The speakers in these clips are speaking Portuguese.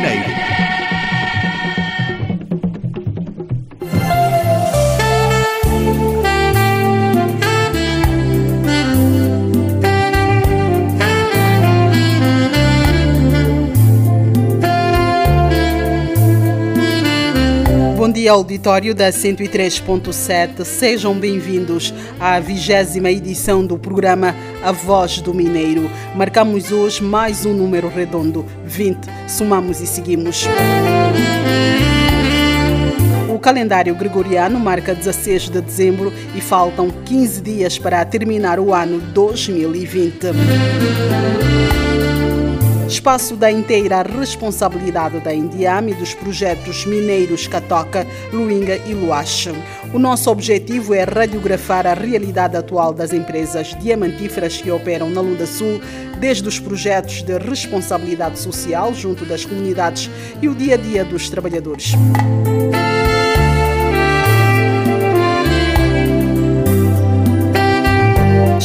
do Dia, auditório da 103.7. Sejam bem-vindos à vigésima edição do programa A Voz do Mineiro. Marcamos hoje mais um número redondo, 20. Somamos e seguimos. O calendário gregoriano marca 16 de dezembro e faltam 15 dias para terminar o ano 2020 espaço da inteira responsabilidade da Indiam e dos projetos mineiros Catoca, Luinga e Luache. O nosso objetivo é radiografar a realidade atual das empresas diamantíferas que operam na Lunda Sul, desde os projetos de responsabilidade social junto das comunidades e o dia a dia dos trabalhadores.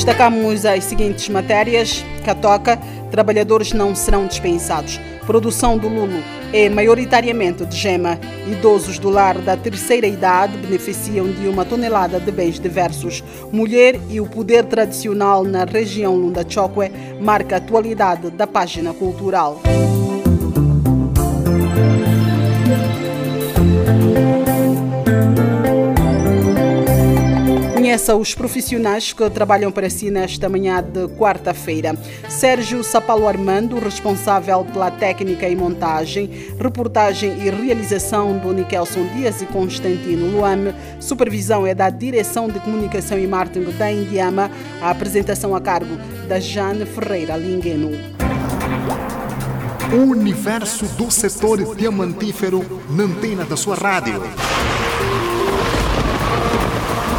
Destacamos as seguintes matérias: Catoca, trabalhadores não serão dispensados. Produção do Lulo é maioritariamente de gema. Idosos do lar da terceira idade beneficiam de uma tonelada de bens diversos. Mulher e o poder tradicional na região Lunda Chokwe marca a atualidade da página cultural. Conheça os profissionais que trabalham para si nesta manhã de quarta-feira. Sérgio Sapalo Armando, responsável pela técnica e montagem, reportagem e realização do Nikelson Dias e Constantino Luame. Supervisão é da Direção de Comunicação e Marketing da Indiama. A apresentação a cargo da Jane Ferreira Lingueno. Universo do setor diamantífero na antena da sua rádio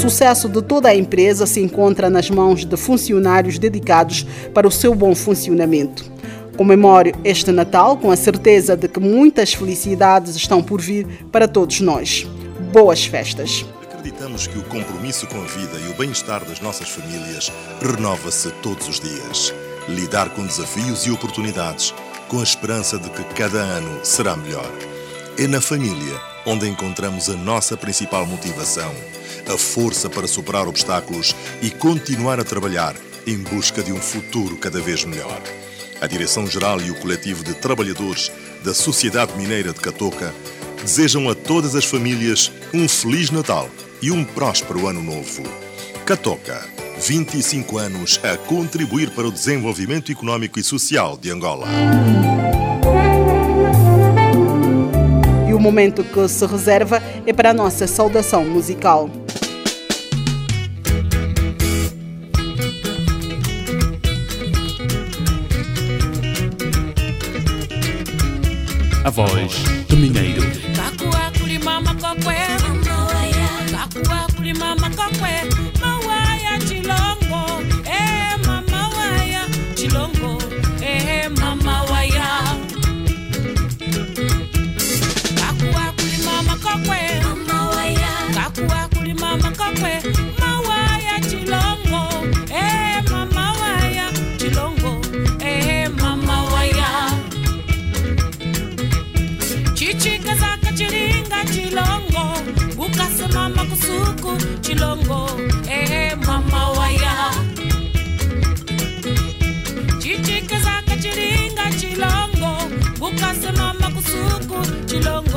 Sucesso de toda a empresa se encontra nas mãos de funcionários dedicados para o seu bom funcionamento. Comemore este Natal com a certeza de que muitas felicidades estão por vir para todos nós. Boas festas! Acreditamos que o compromisso com a vida e o bem-estar das nossas famílias renova-se todos os dias. Lidar com desafios e oportunidades, com a esperança de que cada ano será melhor. É na família onde encontramos a nossa principal motivação a força para superar obstáculos e continuar a trabalhar em busca de um futuro cada vez melhor. A Direção-Geral e o coletivo de trabalhadores da Sociedade Mineira de Catoca desejam a todas as famílias um Feliz Natal e um próspero Ano Novo. Catoca, 25 anos a contribuir para o desenvolvimento econômico e social de Angola. E o momento que se reserva é para a nossa saudação musical. A voz do Mineiro. buku chilongo eh mama waya chichikazaka chiringa chilongo Bukasa mama kusuku chilongo.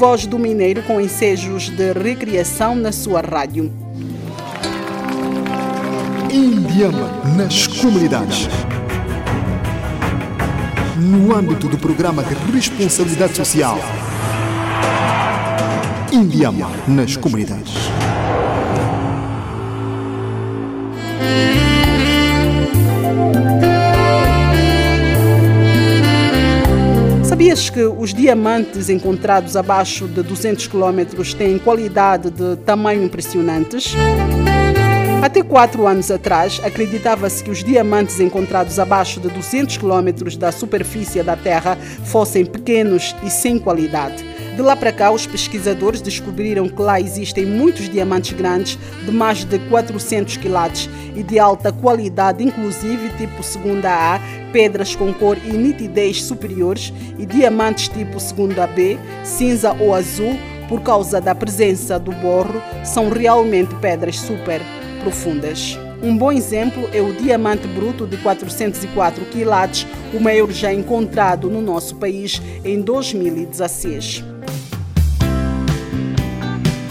Voz do Mineiro com ensejos de recriação na sua rádio. Indiama nas comunidades. No âmbito do programa de responsabilidade social. Indiama nas comunidades. Sabias que os diamantes encontrados abaixo de 200 km têm qualidade de tamanho impressionantes? Até quatro anos atrás, acreditava-se que os diamantes encontrados abaixo de 200 km da superfície da Terra fossem pequenos e sem qualidade. De lá para cá, os pesquisadores descobriram que lá existem muitos diamantes grandes de mais de 400 quilates e de alta qualidade, inclusive tipo segunda A, pedras com cor e nitidez superiores e diamantes tipo segunda B, cinza ou azul, por causa da presença do borro, são realmente pedras super profundas. Um bom exemplo é o diamante bruto de 404 quilates, o maior já encontrado no nosso país em 2016.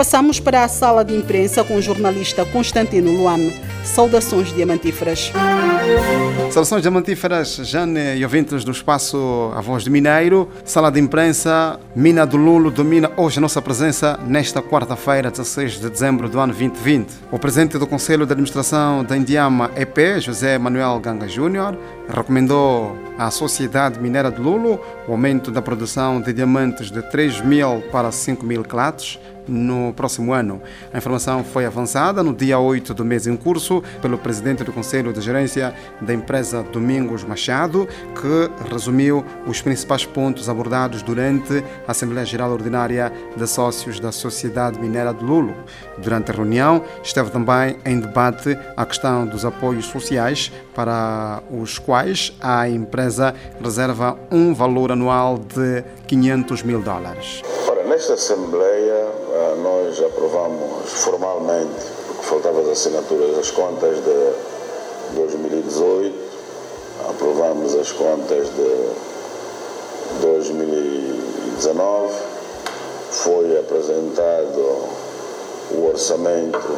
Passamos para a sala de imprensa com o jornalista Constantino Luame. Saudações diamantíferas. Saudações diamantíferas, Jane e ouvintes do espaço A Voz do Mineiro. Sala de imprensa, Mina do Lulo domina hoje a nossa presença nesta quarta-feira, 16 de dezembro do ano 2020. O presidente do Conselho de Administração da Indiama EP, José Manuel Ganga Júnior, recomendou à Sociedade Mineira de Lulo o aumento da produção de diamantes de 3 mil para 5 mil quilates no próximo ano. A informação foi avançada no dia 8 do mês em curso pelo presidente do Conselho de Gerência da empresa Domingos Machado, que resumiu os principais pontos abordados durante a Assembleia Geral Ordinária de Sócios da Sociedade Mineira de Lulo. Durante a reunião, esteve também em debate a questão dos apoios sociais, para os quais a empresa reserva um valor anual de 500 mil dólares. Ora, nesta Assembleia, nós aprovamos formalmente, porque faltavam as assinaturas, as contas de 2018, aprovamos as contas de 2019, foi apresentado o orçamento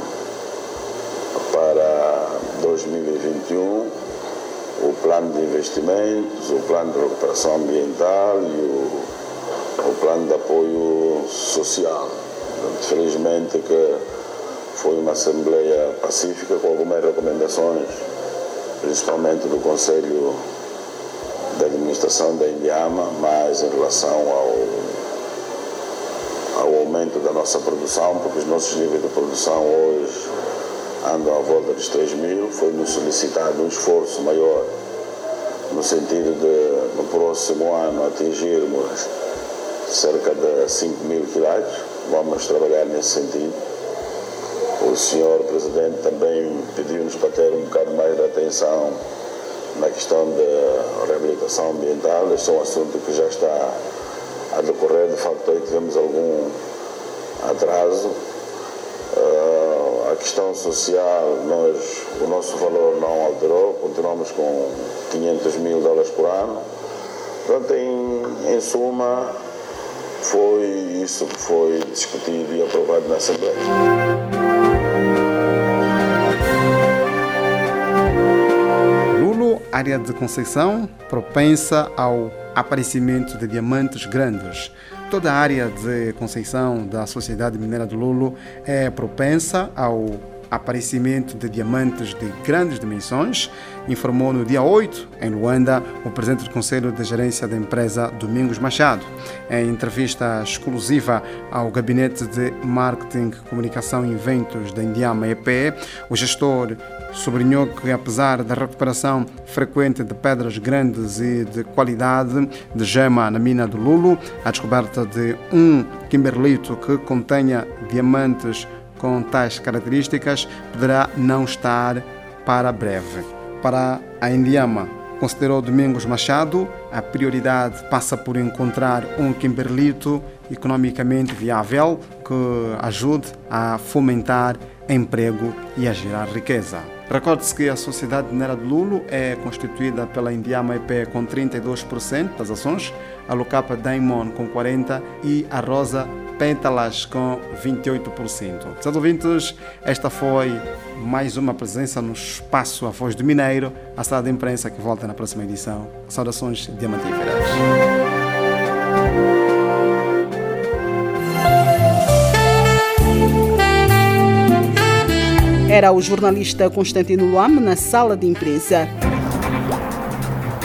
para 2021, o plano de investimentos, o plano de recuperação ambiental e o, o plano de apoio social. Felizmente que foi uma assembleia pacífica com algumas recomendações, principalmente do Conselho de Administração da Indiama, mas em relação ao, ao aumento da nossa produção, porque os nossos níveis de produção hoje andam à volta dos 3 mil, foi-nos solicitado um esforço maior no sentido de, no próximo ano, atingirmos cerca de 5 mil quilates vamos trabalhar nesse sentido. O senhor Presidente também pediu-nos para ter um bocado mais de atenção na questão da reabilitação ambiental. Este é um assunto que já está a decorrer. De facto, aí tivemos algum atraso. Uh, a questão social, nós, o nosso valor não alterou, continuamos com 500 mil dólares por ano. Portanto, em, em suma, foi isso que foi discutido e aprovado na Assembleia. Lulo, área de Conceição, propensa ao aparecimento de diamantes grandes. Toda a área de Conceição da Sociedade Mineira de Lulo é propensa ao aparecimento de diamantes de grandes dimensões, informou no dia 8, em Luanda, o presidente do Conselho de Gerência da empresa Domingos Machado. Em entrevista exclusiva ao Gabinete de Marketing, Comunicação e Eventos da Indiama EP, o gestor sublinhou que, apesar da recuperação frequente de pedras grandes e de qualidade de gema na mina do Lulo, a descoberta de um kimberlito que contenha diamantes com tais características poderá não estar para breve. Para a Indiama, considerou Domingos Machado, a prioridade passa por encontrar um Kimberlito economicamente viável que ajude a fomentar emprego e a gerar riqueza. Recorde-se que a Sociedade Mineira de Lulo é constituída pela Indiama EP com 32% das ações, a Lucapa Daimon com 40% e a Rosa Pétalas com 28%. Seus ouvintes, esta foi mais uma presença no espaço A Voz do Mineiro, a sala de imprensa que volta na próxima edição. Saudações diamantíferas. Era o jornalista Constantino Luame na sala de imprensa.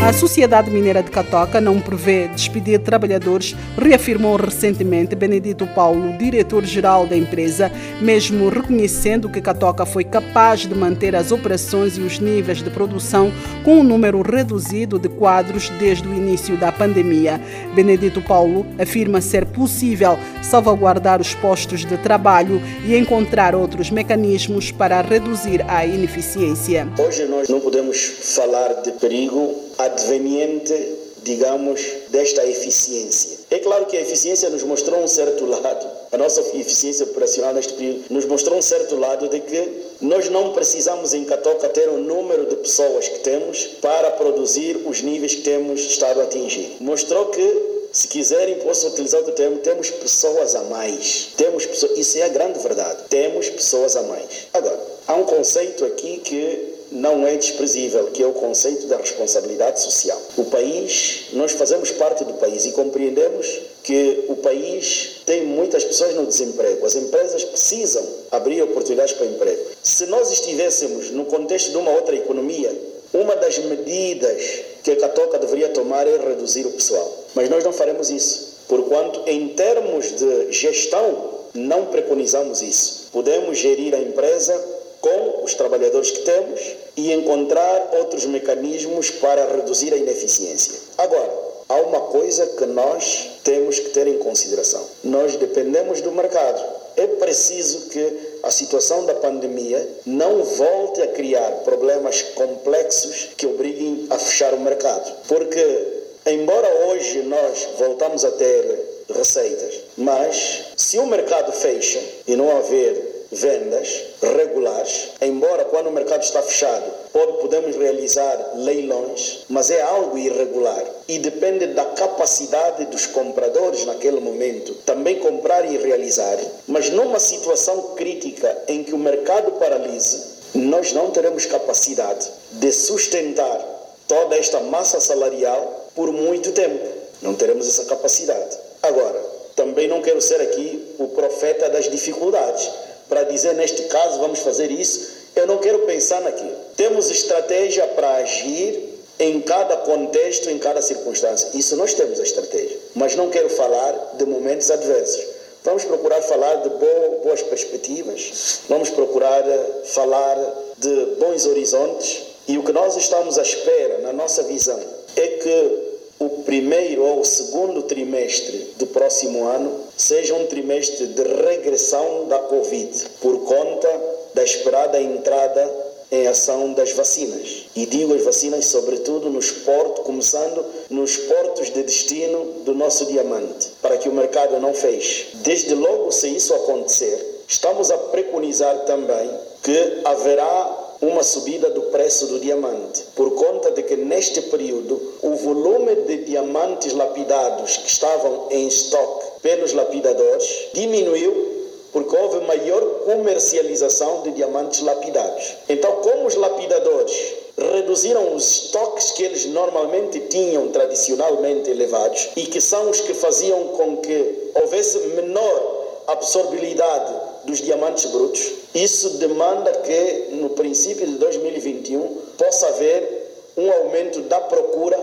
A Sociedade Mineira de Catoca não prevê despedir trabalhadores, reafirmou recentemente Benedito Paulo, diretor-geral da empresa, mesmo reconhecendo que Catoca foi capaz de manter as operações e os níveis de produção com um número reduzido de quadros desde o início da pandemia. Benedito Paulo afirma ser possível salvaguardar os postos de trabalho e encontrar outros mecanismos para reduzir a ineficiência. Hoje nós não podemos falar de perigo adveniente, digamos, desta eficiência. É claro que a eficiência nos mostrou um certo lado, a nossa eficiência operacional neste período nos mostrou um certo lado de que nós não precisamos em Catoca ter o número de pessoas que temos para produzir os níveis que temos estado a atingir. Mostrou que se quiserem, posso utilizar o termo, temos pessoas a mais. Temos pessoas, isso é a grande verdade. Temos pessoas a mais. Agora, há um conceito aqui que não é desprezível, que é o conceito da responsabilidade social. O país, nós fazemos parte do país e compreendemos que o país tem muitas pessoas no desemprego. As empresas precisam abrir oportunidades para emprego. Se nós estivéssemos no contexto de uma outra economia, uma das medidas que a Catoca deveria tomar é reduzir o pessoal. Mas nós não faremos isso, porquanto, em termos de gestão, não preconizamos isso. Podemos gerir a empresa com os trabalhadores que temos e encontrar outros mecanismos para reduzir a ineficiência. Agora, há uma coisa que nós temos que ter em consideração: nós dependemos do mercado. É preciso que a situação da pandemia não volte a criar problemas complexos que obriguem a fechar o mercado. Porque, embora hoje nós voltamos a ter receitas, mas se o mercado fecha e não haver vendas regulares, embora quando o mercado está fechado pode, podemos realizar leilões, mas é algo irregular e depende da capacidade dos compradores naquele momento também comprar e realizar. Mas numa situação crítica em que o mercado paralise, nós não teremos capacidade de sustentar toda esta massa salarial por muito tempo. Não teremos essa capacidade. Agora, também não quero ser aqui o profeta das dificuldades para dizer neste caso vamos fazer isso. Eu não quero pensar naquilo. Temos estratégia para agir em cada contexto, em cada circunstância. Isso nós temos a estratégia. Mas não quero falar de momentos adversos. Vamos procurar falar de boas perspectivas, vamos procurar falar de bons horizontes. E o que nós estamos à espera, na nossa visão, é que o primeiro ou o segundo trimestre do próximo ano seja um trimestre de regressão da Covid, por conta da esperada entrada em ação das vacinas. E digo as vacinas, sobretudo nos portos, começando nos portos de destino do nosso diamante, para que o mercado não feche. Desde logo, se isso acontecer, estamos a preconizar também que haverá uma subida do preço do diamante, por conta de que neste período o volume de diamantes lapidados que estavam em estoque pelos lapidadores diminuiu porque houve maior comercialização de diamantes lapidados. Então, como os lapidadores reduziram os estoques que eles normalmente tinham tradicionalmente elevados e que são os que faziam com que houvesse menor absorbilidade dos diamantes brutos, isso demanda que no princípio de 2021 possa haver um aumento da procura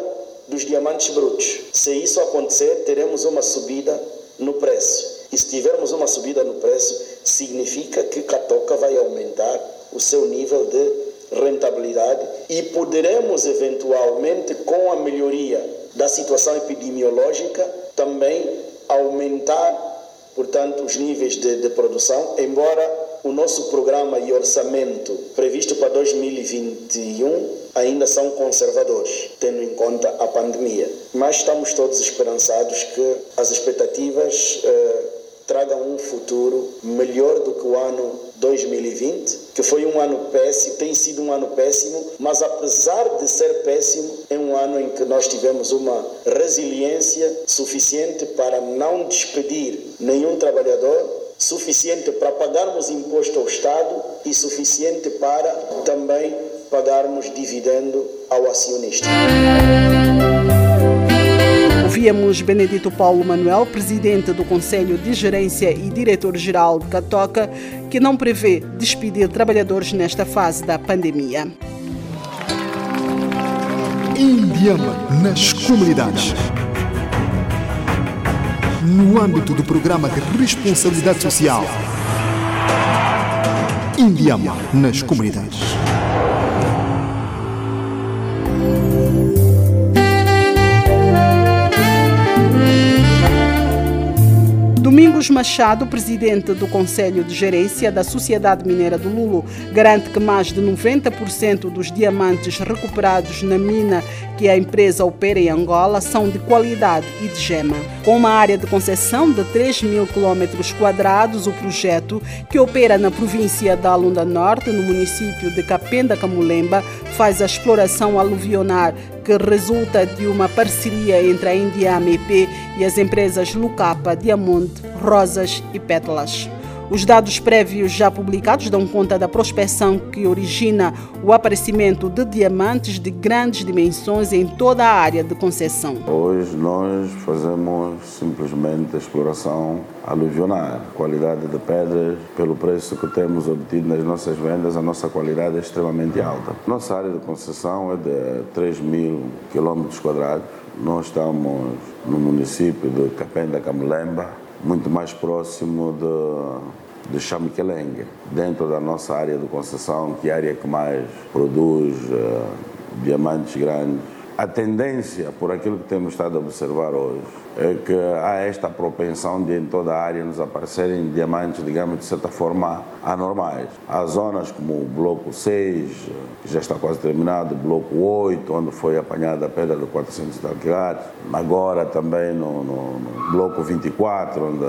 dos diamantes brutos. Se isso acontecer, teremos uma subida no preço. E se tivermos uma subida no preço, significa que Catoca vai aumentar o seu nível de rentabilidade e poderemos eventualmente, com a melhoria da situação epidemiológica, também aumentar portanto, os níveis de, de produção, embora o nosso programa e orçamento previsto para 2021 ainda são conservadores, tendo em conta a pandemia. Mas estamos todos esperançados que as expectativas eh, tragam um futuro melhor do que o ano 2020, que foi um ano péssimo, tem sido um ano péssimo, mas apesar de ser péssimo, é um ano em que nós tivemos uma resiliência suficiente para não despedir nenhum trabalhador, suficiente para pagarmos imposto ao Estado e suficiente para também pagarmos dividendo ao acionista. Ouvíamos Benedito Paulo Manuel, presidente do Conselho de Gerência e diretor-geral de Catoca, que não prevê despedir trabalhadores nesta fase da pandemia. Indiama nas comunidades. No âmbito do programa de responsabilidade social. Indiama nas comunidades. Domingos Machado, presidente do Conselho de Gerência da Sociedade Mineira do Lulo, garante que mais de 90% dos diamantes recuperados na mina que a empresa opera em Angola são de qualidade e de gema. Com uma área de concessão de 3 mil quilômetros quadrados, o projeto, que opera na província da Lunda Norte, no município de Capenda Camulemba, faz a exploração aluvionar que resulta de uma parceria entre a Indiama EP e as empresas Lucapa, Diamante, Rosas e Pétalas. Os dados prévios já publicados dão conta da prospecção que origina o aparecimento de diamantes de grandes dimensões em toda a área de concessão. Hoje nós fazemos simplesmente a exploração aluvionar, qualidade de pedras, pelo preço que temos obtido nas nossas vendas, a nossa qualidade é extremamente alta. Nossa área de concessão é de 3 mil quilómetros quadrados. Nós estamos no município de Capenda Camulemba, muito mais próximo de, de Chamiquelengue, dentro da nossa área de concessão, que é a área que mais produz uh, diamantes grandes. A tendência, por aquilo que temos estado a observar hoje, é que há esta propensão de em toda a área nos aparecerem diamantes, digamos, de certa forma anormais. Há zonas como o bloco 6, que já está quase terminado, o bloco 8, onde foi apanhada a pedra de 400 quilates, agora também no, no, no bloco 24, onde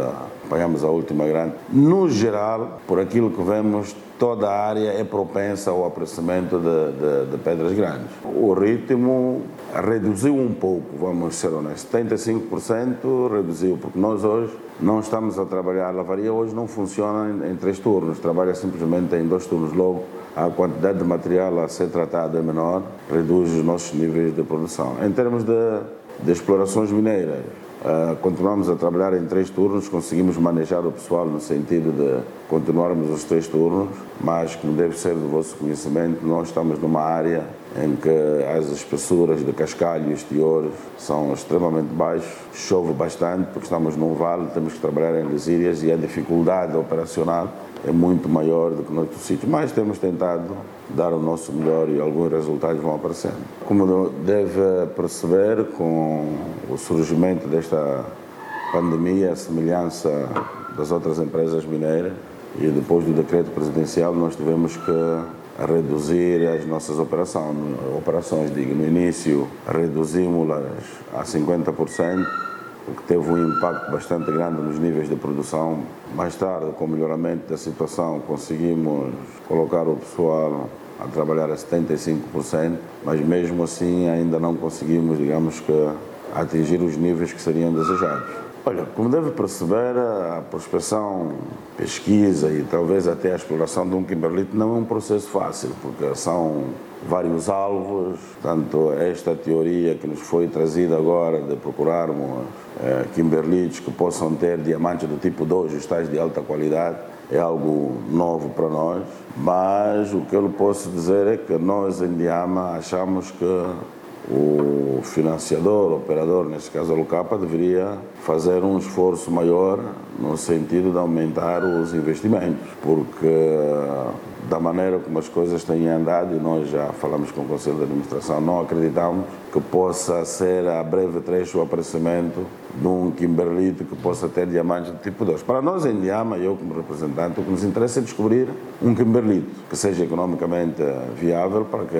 apanhamos a última grande. No geral, por aquilo que vemos, toda a área é propensa ao aparecimento de, de, de, pedras grandes. O ritmo reduziu um pouco, vamos ser honestos, 75% reduziu, porque nós hoje não estamos a trabalhar, a lavaria hoje não funciona em, em três turnos, trabalha simplesmente em dois turnos logo. A quantidade de material a ser tratado é menor, reduz os nossos níveis de produção. Em termos de, de explorações mineiras, Uh, continuamos a trabalhar em três turnos, conseguimos manejar o pessoal no sentido de continuarmos os três turnos, mas como deve ser do vosso conhecimento, nós estamos numa área em que as espessuras de cascalho e teores são extremamente baixos, chove bastante porque estamos num vale, temos que trabalhar em lesírias e a dificuldade operacional é muito maior do que noutros sítios, mas temos tentado dar o nosso melhor e alguns resultados vão aparecendo. Como deve perceber, com o surgimento desta pandemia, a semelhança das outras empresas mineiras, e depois do decreto presidencial, nós tivemos que reduzir as nossas operações. Operações, digo, no início reduzimos-las a 50%, o que teve um impacto bastante grande nos níveis de produção. Mais tarde, com o melhoramento da situação, conseguimos colocar o pessoal a trabalhar a 75%, mas mesmo assim ainda não conseguimos, digamos que, atingir os níveis que seriam desejados. Olha, como deve perceber, a prospecção, pesquisa e talvez até a exploração de um kimberlite não é um processo fácil, porque são vários alvos, tanto esta teoria que nos foi trazida agora de procurarmos é, kimberlites que possam ter diamantes do tipo 2, os tais de alta qualidade, é algo novo para nós, mas o que eu lhe posso dizer é que nós em Diama achamos que o financiador, o operador, neste caso a Lucapa, deveria fazer um esforço maior no sentido de aumentar os investimentos, porque da maneira como as coisas têm andado, e nós já falamos com o Conselho de Administração, não acreditamos que possa ser a breve trecho o aparecimento de um Kimberlito que possa ter diamantes do tipo 2. Para nós em Diama, eu como representante, o que nos interessa é descobrir um Kimberlito que seja economicamente viável para que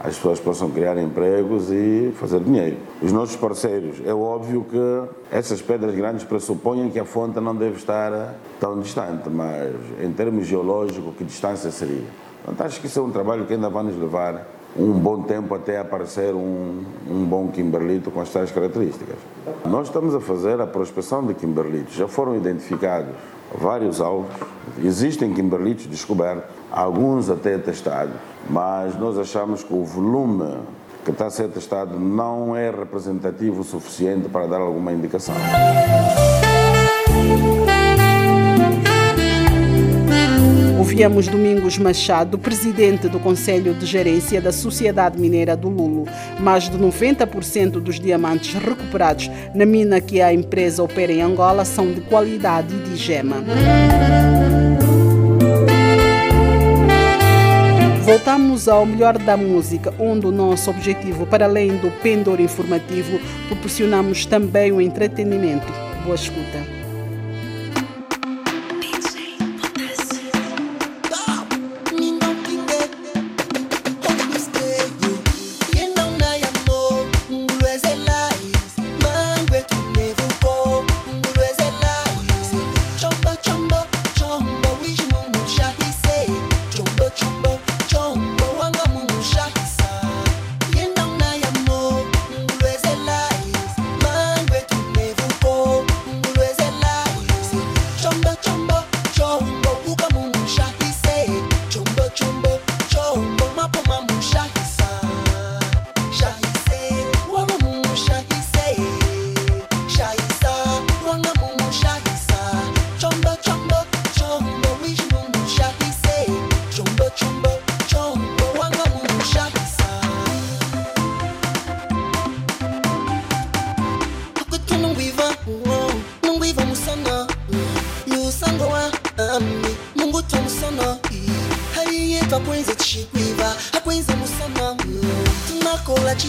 as pessoas possam criar empregos e fazer dinheiro. Os nossos parceiros, é óbvio que essas pedras grandes pressupõem que a fonte não deve estar tão distante, mas em termos geológicos, que distância seria? Então, acho que isso é um trabalho que ainda vai nos levar um bom tempo até aparecer um, um bom Kimberlito com as tais características. Nós estamos a fazer a prospecção de Kimberlitos. Já foram identificados vários alvos, existem Kimberlitos descobertos, alguns até testados, mas nós achamos que o volume que está a ser testado não é representativo o suficiente para dar alguma indicação. Ouvíamos Domingos Machado, presidente do Conselho de Gerência da Sociedade Mineira do Lulo. Mais de 90% dos diamantes recuperados na mina que a empresa opera em Angola são de qualidade de gema. Voltamos ao melhor da música, onde o nosso objetivo, para além do pendor informativo, proporcionamos também o entretenimento. Boa escuta.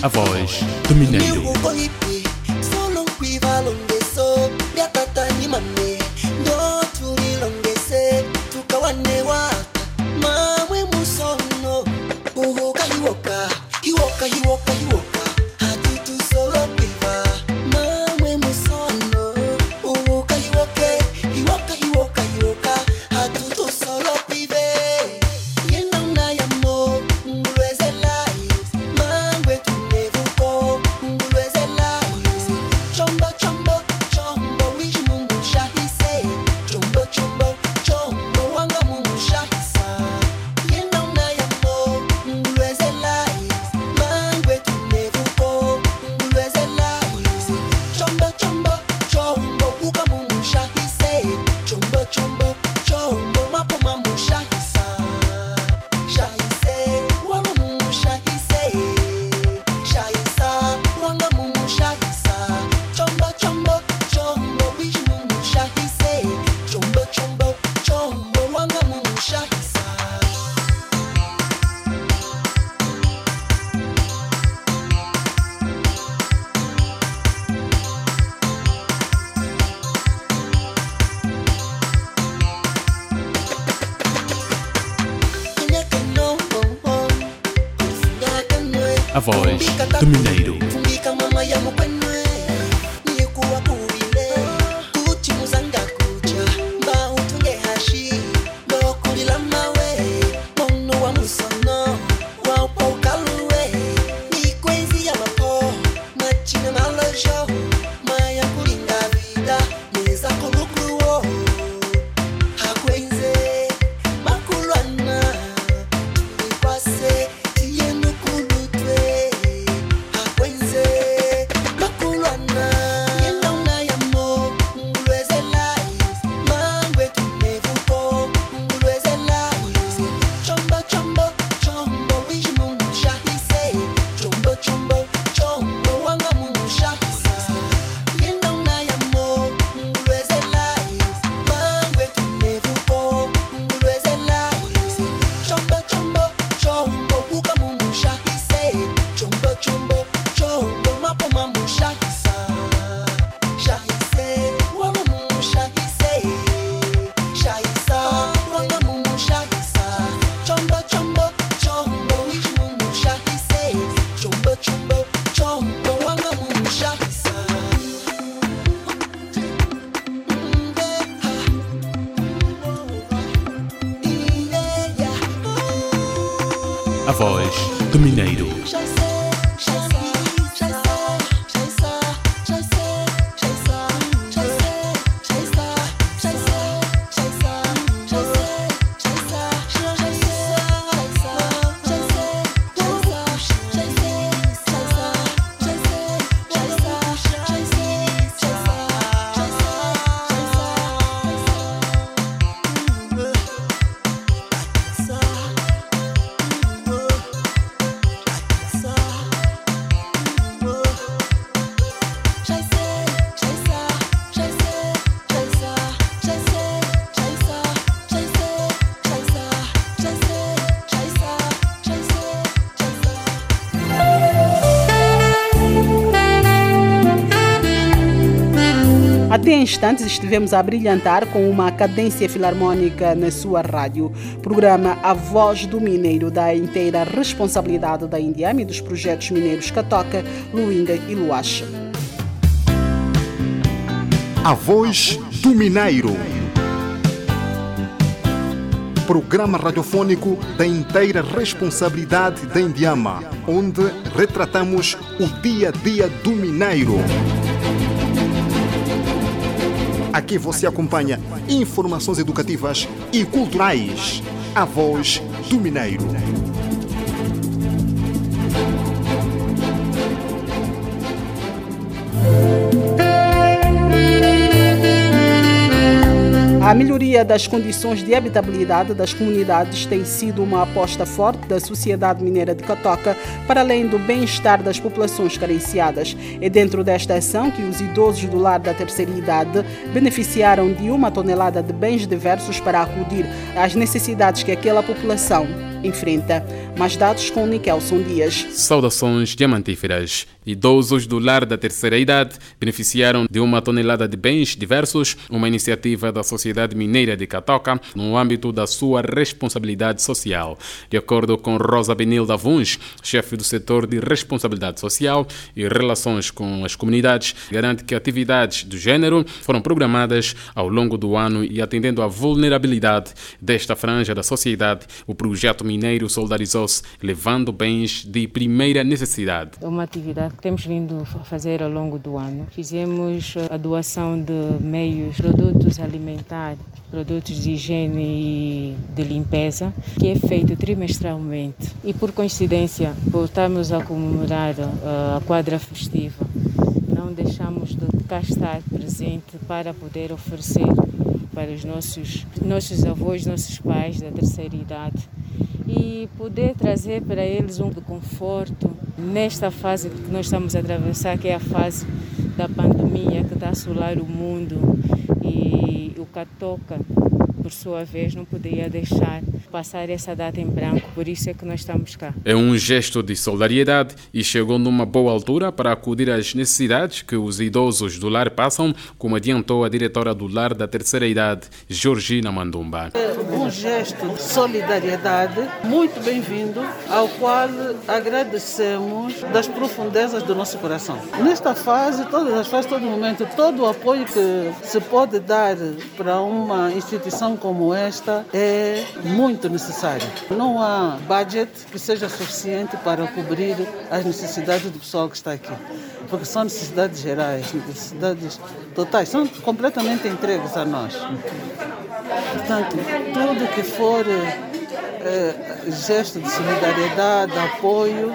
A voz do Mineiro. A instantes estivemos a brilhantar com uma cadência filarmônica na sua rádio. Programa A Voz do Mineiro, da inteira responsabilidade da Indiama e dos projetos mineiros Catoca, Luinga e Luacha. A Voz do Mineiro. Programa radiofônico da inteira responsabilidade da Indiama, onde retratamos o dia a dia do mineiro. Aqui você acompanha informações educativas e culturais. A voz do Mineiro. A melhoria das condições de habitabilidade das comunidades tem sido uma aposta forte da Sociedade Mineira de Catoca para além do bem-estar das populações carenciadas. É dentro desta ação que os idosos do lar da terceira idade beneficiaram de uma tonelada de bens diversos para acudir às necessidades que aquela população enfrenta. Mais dados com Nikelson Dias. Saudações diamantíferas. Idosos do lar da terceira idade beneficiaram de uma tonelada de bens diversos, uma iniciativa da Sociedade Mineira de Catoca, no âmbito da sua responsabilidade social. De acordo com Rosa Benilda Vuns, chefe do setor de responsabilidade social e relações com as comunidades, garante que atividades do gênero foram programadas ao longo do ano e atendendo à vulnerabilidade desta franja da sociedade, o projeto Mineiro solidarizou-se, levando bens de primeira necessidade. É uma atividade que temos vindo a fazer ao longo do ano. Fizemos a doação de meios, produtos alimentares, produtos de higiene e de limpeza, que é feito trimestralmente. E por coincidência, por estarmos a comemorar a quadra festiva, não deixamos de cá estar presente para poder oferecer para os nossos, nossos avós, nossos pais da terceira idade. E poder trazer para eles um conforto nesta fase que nós estamos a atravessar, que é a fase da pandemia que está a assolar o mundo. E o Catoca, por sua vez, não poderia deixar passar essa data em branco, por isso é que nós estamos cá. É um gesto de solidariedade e chegou numa boa altura para acudir às necessidades que os idosos do lar passam, como adiantou a diretora do lar da terceira idade, Georgina Mandumba. É um gesto de solidariedade muito bem-vindo, ao qual agradecemos das profundezas do nosso coração. Nesta fase, todas as fases, todo momento, todo o apoio que se pode dar para uma instituição como esta é muito necessário. Não há budget que seja suficiente para cobrir as necessidades do pessoal que está aqui, porque são necessidades gerais, necessidades totais, são completamente entregues a nós. Portanto, tudo que for é, gesto de solidariedade, de apoio,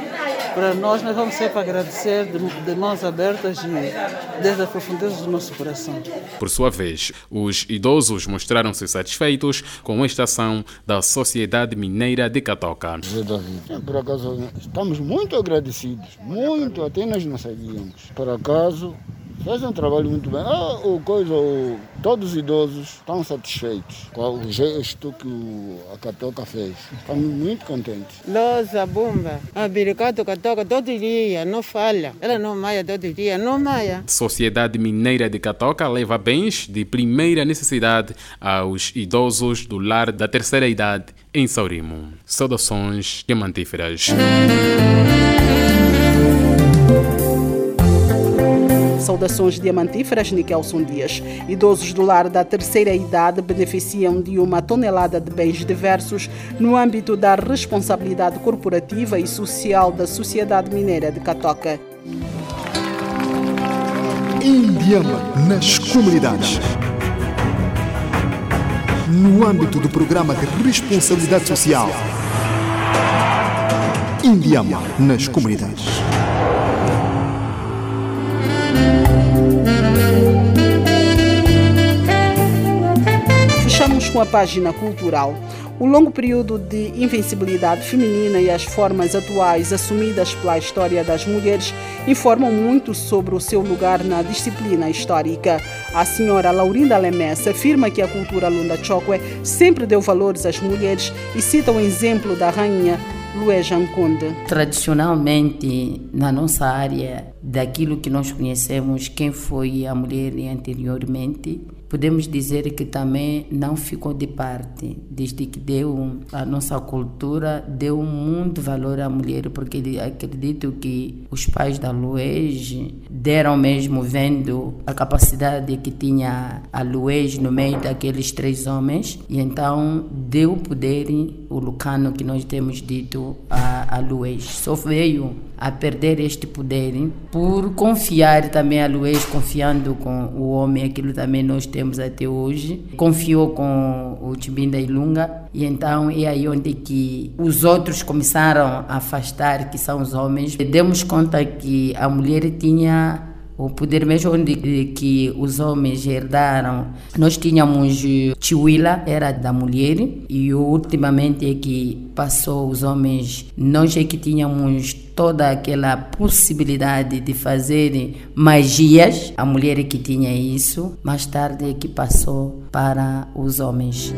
para nós, nós vamos sempre agradecer de, de mãos abertas e desde as profundezas do nosso coração. Por sua vez, os idosos mostraram-se satisfeitos com esta ação da Sociedade Mineira de Catoca. Por acaso, estamos muito agradecidos, muito, até nós não sabíamos. Por acaso, fez um trabalho muito bem. Ah, o coisa, o, todos os idosos estão satisfeitos com o gesto que a Catoca fez. Estamos muito contentes. Loza, Bumba, a Biricato Catoca todo dia, não falha. Ela não maia todo dia, não maia. Sociedade Mineira de Catoca leva bens de primeira necessidade aos idosos do lar da terceira idade em Saurimo. Saudações diamantíferas. Saudações diamantíferas Nikelson Dias. Idosos do lar da terceira idade beneficiam de uma tonelada de bens diversos no âmbito da responsabilidade corporativa e social da Sociedade Mineira de Catoca. Indiama nas comunidades. No âmbito do programa de responsabilidade social. Indiama nas comunidades. Fechamos com a página cultural. O longo período de invencibilidade feminina e as formas atuais assumidas pela história das mulheres informam muito sobre o seu lugar na disciplina histórica. A senhora Laurinda Lemessa afirma que a cultura Lunda Chokwe sempre deu valores às mulheres e cita o exemplo da rainha Lué Janconde. Tradicionalmente, na nossa área, daquilo que nós conhecemos, quem foi a mulher anteriormente, podemos dizer que também não ficou de parte, desde que deu a nossa cultura, deu muito valor à mulher, porque acredito que os pais da Luez deram mesmo vendo a capacidade que tinha a Luez no meio daqueles três homens, e então deu poder, o Lucano que nós temos dito, a, a Luez. Só veio a perder este poder por confiar também a Luez, confiando com o homem, aquilo também nós temos até hoje. Confiou com o Timbinda Ilunga e então é aí onde que os outros começaram a afastar, que são os homens. Demos conta que a mulher tinha o poder mesmo onde que os homens herdaram. Nós tínhamos Chihuila, era da mulher, e ultimamente é que passou os homens, nós é que tínhamos toda aquela possibilidade de fazer magias, a mulher é que tinha isso, mais tarde é que passou para os homens.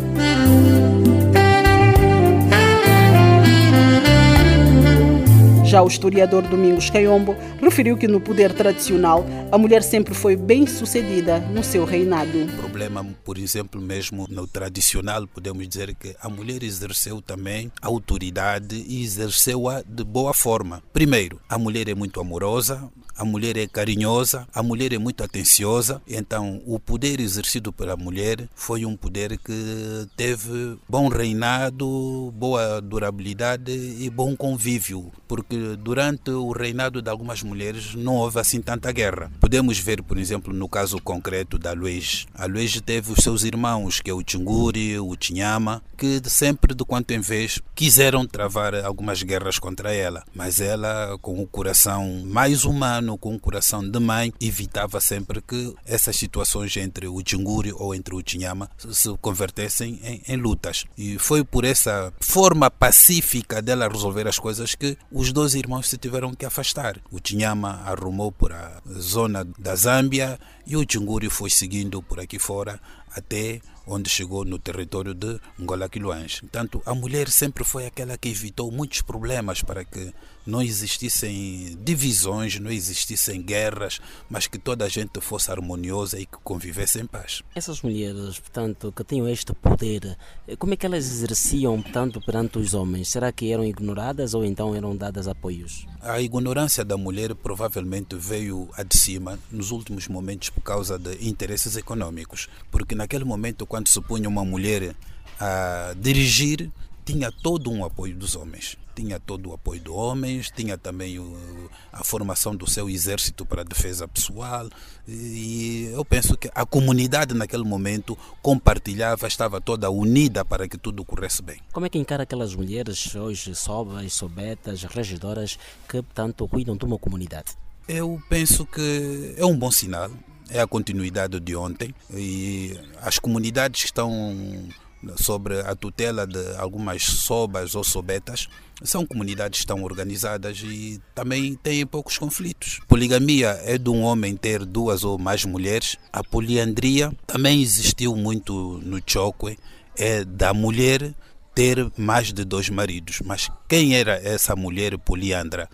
Já o historiador Domingos Caiombo referiu que no poder tradicional a mulher sempre foi bem sucedida no seu reinado. O problema, por exemplo, mesmo no tradicional, podemos dizer que a mulher exerceu também a autoridade e exerceu-a de boa forma. Primeiro, a mulher é muito amorosa, a mulher é carinhosa, a mulher é muito atenciosa, então o poder exercido pela mulher foi um poder que teve bom reinado, boa durabilidade e bom convívio, porque durante o reinado de algumas mulheres não houve assim tanta guerra. Podemos ver, por exemplo, no caso concreto da Luiz. A Luiz teve os seus irmãos, que é o Tchunguri, o Tinhama, que sempre, de quanto em vez, quiseram travar algumas guerras contra ela, mas ela, com o coração mais humano, com o coração de mãe, evitava sempre que essas situações entre o Tchunguri ou entre o Tinhama se convertessem em, em lutas. E foi por essa forma pacífica dela resolver as coisas que os dois irmãos se tiveram que afastar. O Tinhama arrumou por a zona da Zâmbia e o Tchunguri foi seguindo por aqui fora até onde chegou no território de Angola Quiluães. Portanto, a mulher sempre foi aquela que evitou muitos problemas para que não existissem divisões, não existissem guerras, mas que toda a gente fosse harmoniosa e que convivesse em paz. Essas mulheres, portanto, que tinham este poder, como é que elas exerciam, portanto, perante os homens? Será que eram ignoradas ou então eram dadas apoios? A ignorância da mulher provavelmente veio a de cima nos últimos momentos por causa de interesses econômicos, porque naquele momento, quando se punha uma mulher a dirigir, tinha todo um apoio dos homens. Tinha todo o apoio dos homens, tinha também o, a formação do seu exército para a defesa pessoal. E eu penso que a comunidade naquele momento compartilhava, estava toda unida para que tudo corresse bem. Como é que encara aquelas mulheres, hoje sobas, sobetas, regidoras, que tanto cuidam de uma comunidade? Eu penso que é um bom sinal, é a continuidade de ontem e as comunidades que estão sobre a tutela de algumas sobas ou sobetas são comunidades estão organizadas e também têm poucos conflitos. Poligamia é de um homem ter duas ou mais mulheres. A poliandria também existiu muito no Chokwe, é da mulher ter mais de dois maridos. Mas quem era essa mulher poliandra?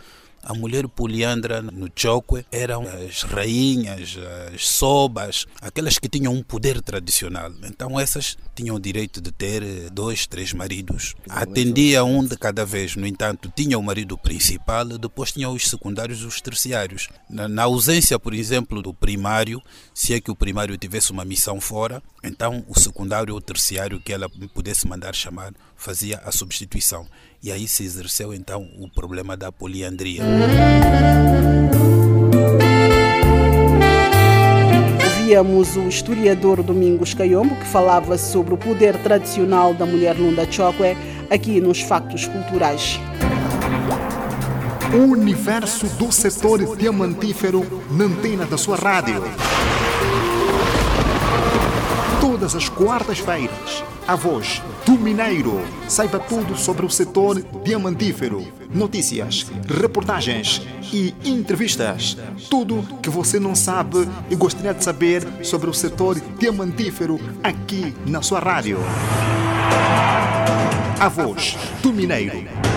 A mulher poliandra no Chokwe eram as rainhas, as sobas, aquelas que tinham um poder tradicional. Então essas tinham o direito de ter dois, três maridos. Atendia um de cada vez, no entanto, tinha o marido principal, depois tinha os secundários e os terciários. Na, na ausência, por exemplo, do primário, se é que o primário tivesse uma missão fora, então o secundário ou terciário que ela pudesse mandar chamar fazia a substituição. E aí se exerceu então o problema da poliandria. Ouvíamos o historiador Domingos Caiombo, que falava sobre o poder tradicional da mulher Lunda Chokwe aqui nos Factos Culturais. O universo do setor diamantífero na antena da sua rádio. Todas as quartas-feiras, a voz do Mineiro. Saiba tudo sobre o setor diamantífero. Notícias, reportagens e entrevistas. Tudo que você não sabe e gostaria de saber sobre o setor diamantífero aqui na sua rádio. A voz do Mineiro.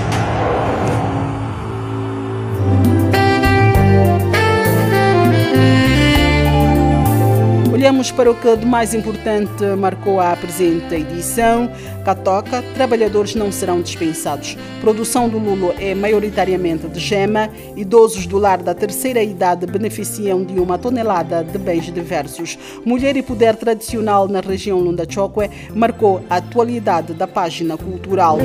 Olhamos para o que de mais importante marcou a presente edição. Catoca, trabalhadores não serão dispensados. Produção do lulo é maioritariamente de gema. Idosos do lar da terceira idade beneficiam de uma tonelada de bens diversos. Mulher e poder tradicional na região Lunda Chokwe marcou a atualidade da página cultural.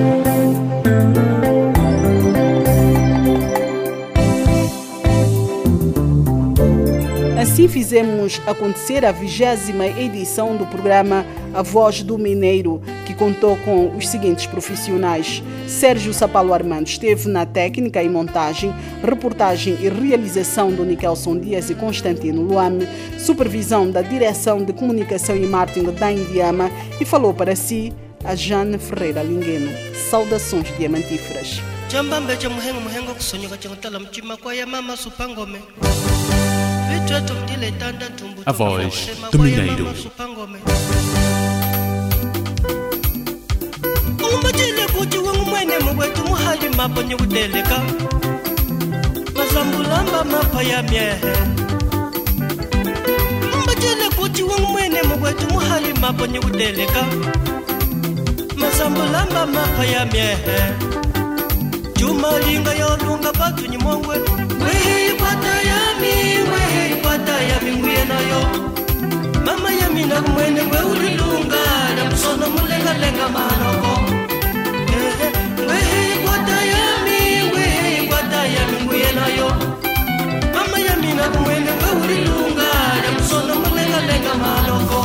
Fizemos acontecer a vigésima edição do programa A Voz do Mineiro, que contou com os seguintes profissionais. Sérgio Sapalo Armando esteve na técnica e montagem, reportagem e realização do Nikelson Dias e Constantino Luame, supervisão da Direção de Comunicação e Marketing da Indiama e falou para si a Jane Ferreira Lingueno. Saudações diamantíferas. A voz do Mineiro. kuti wangumwene muhali mapo mazambulamba mapa ya myehe umbatile kuti wangumwene mugwetu muhali maponye kudeleka mazambulamba mapa ya myehe jumalinga yolunga patu nyimongwe ya vinguye nayo mama ya mina kumwene ngwe uri lungana musono mulengalenga manoko ngwehe ikwata yami ngwehe ikwata yami nguye nayo mama ya mina kumwene ngwe uri lungana musono mulengalenga manoko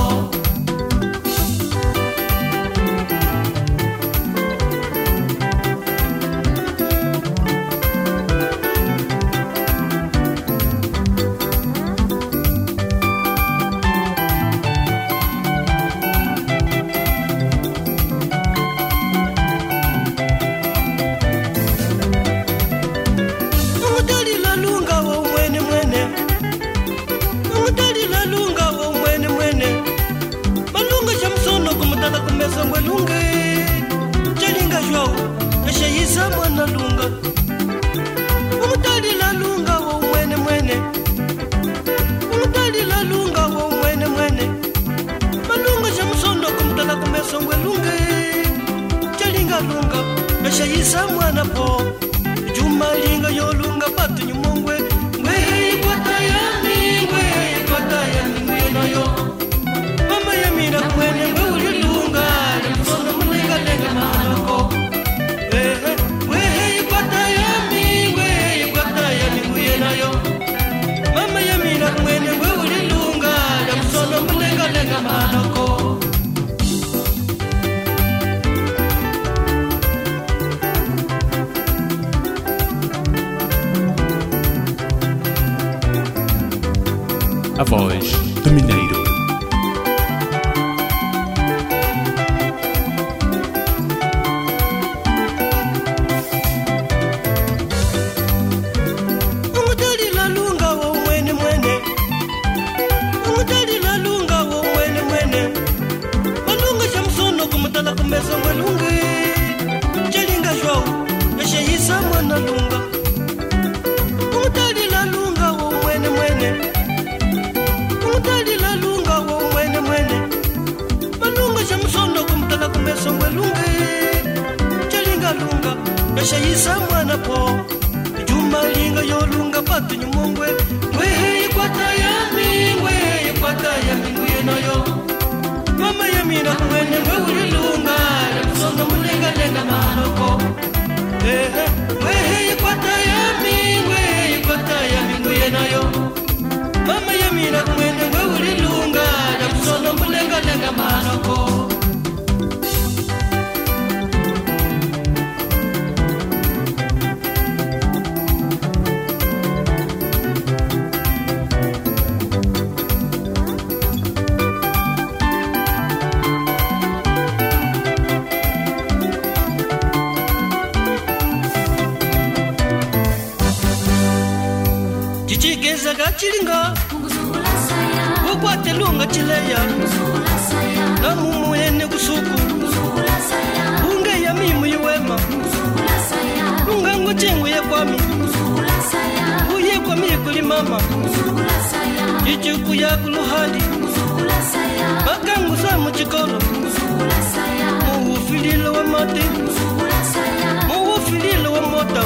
voz eshayisa mwana po. Juma linga yolunga patu nyumongwe wehe ikwata yami wehe ikwata yami nguye nayo mama yamina kumwene mwe ulilunga nakusonga mulenga lenga maloko ehe wehe ikwata yami wehe ikwata yami nguye nayo mama ulilunga chilinga ukwate lunga chileya. Namumuyene kusuku. Ungeya mimu yiwema lungango chinguye kwami. Uye kwami kuli mama. Cicikuya kuluhali makangusa muchikolo. Muwufilile wa mati. Muwufilile wa mota.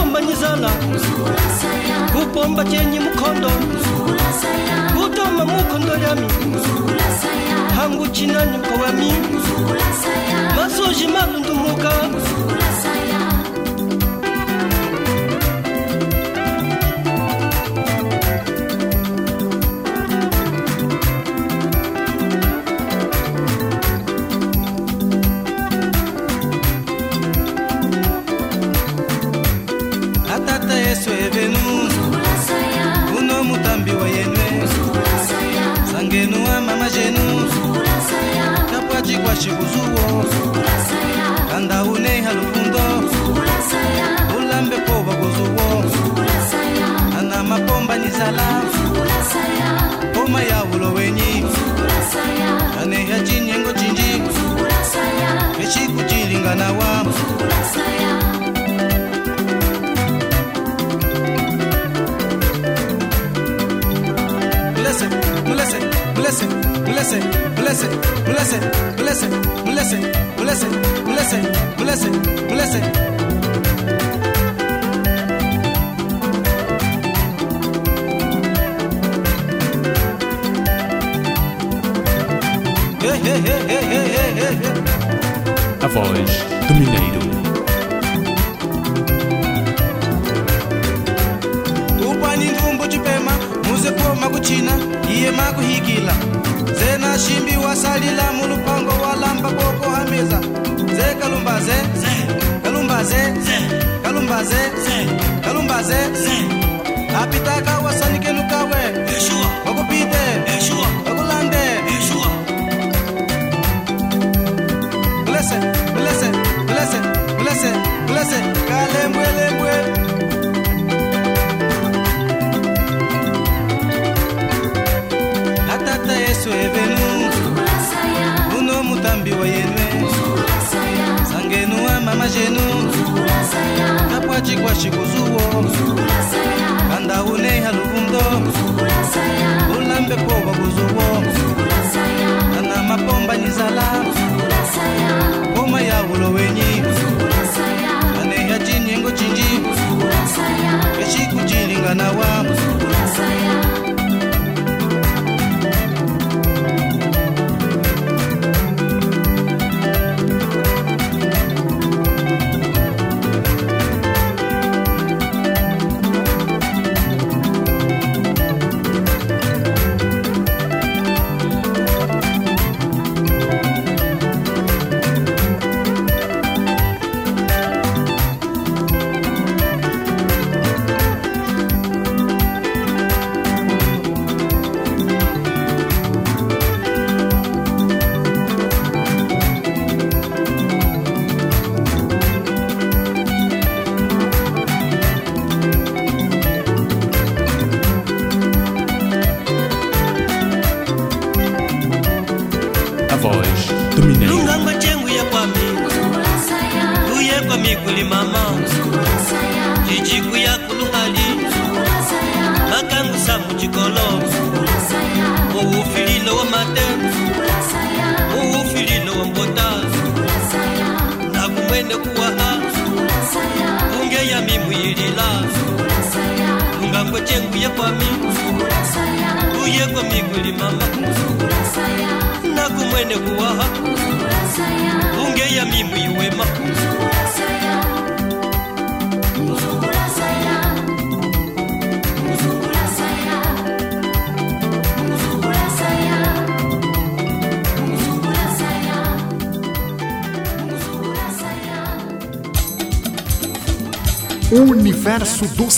kugombanyizana kupomba chenyi mukondo kutoma mukondo lyami hangu cinani mkowami masoji malundumuka mboka na wa Blessed, blessed, blessed, blessed, blessed, blessed, blessed, blessed, blessed, blessed, blessed, blessed. hey, hey, hey, hey. voz do Mineiro. upaningumbu cipema muzepo e iye makuhikila zena shimbi wasalila mulupango walamba calumbazé, zé. kalumbaze kalumbaze kalumbaze kalumbaze apitaka wasanikenukawe wakupite Eshua. Blessed, kalembwe lembwe. Atata Yesu evenu. Uno mutambi wa yenwe. Sangenu wa mama jenu. Kapwa chikwa chikuzuwo. Kanda une halukundo. Ulambe poba kuzuwo. Kana mapomba nizala. Poma ya ulo wenyi. chinyengo chinji echikujiringana wa